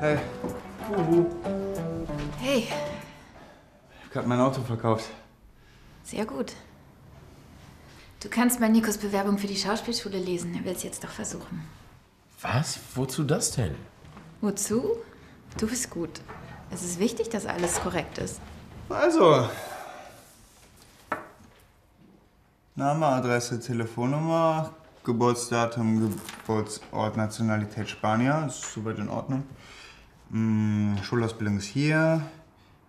Hey, Ich habe gerade mein Auto verkauft. sehr gut. Du kannst mal Nikos Bewerbung für die Schauspielschule lesen. Er will es jetzt doch versuchen. Was? Wozu das denn? Wozu? Du bist gut. Es ist wichtig, dass alles korrekt ist. Also. Name, Adresse, Telefonnummer, Geburtsdatum, Geburtsort, Nationalität Spanier. Ist soweit in Ordnung. Hm, Schulausbildung ist hier.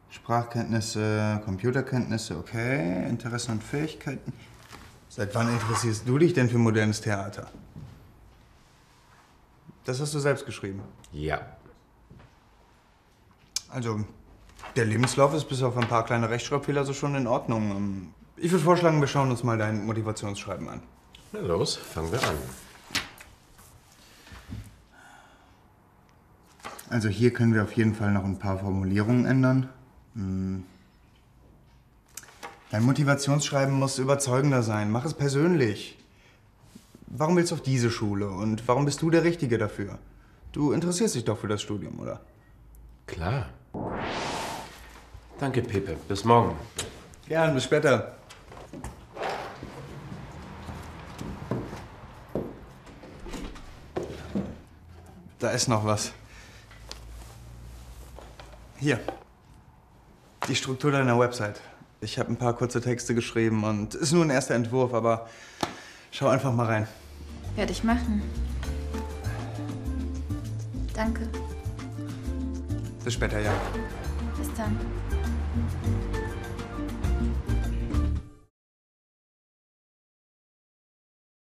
Sprachkenntnisse, Computerkenntnisse, okay. Interessen und Fähigkeiten. Seit wann interessierst du dich denn für modernes Theater? Das hast du selbst geschrieben. Ja. Also, der Lebenslauf ist bis auf ein paar kleine Rechtschreibfehler so schon in Ordnung. Ich würde vorschlagen, wir schauen uns mal dein Motivationsschreiben an. Na los, fangen wir an. Also hier können wir auf jeden Fall noch ein paar Formulierungen ändern. Hm. Dein Motivationsschreiben muss überzeugender sein. Mach es persönlich. Warum willst du auf diese Schule und warum bist du der Richtige dafür? Du interessierst dich doch für das Studium, oder? Klar. Danke, Pepe. Bis morgen. Gern, bis später. Da ist noch was. Hier. Die Struktur deiner Website. Ich habe ein paar kurze Texte geschrieben und ist nur ein erster Entwurf, aber schau einfach mal rein. Werde ich machen. Danke. Bis später, ja. Bis dann.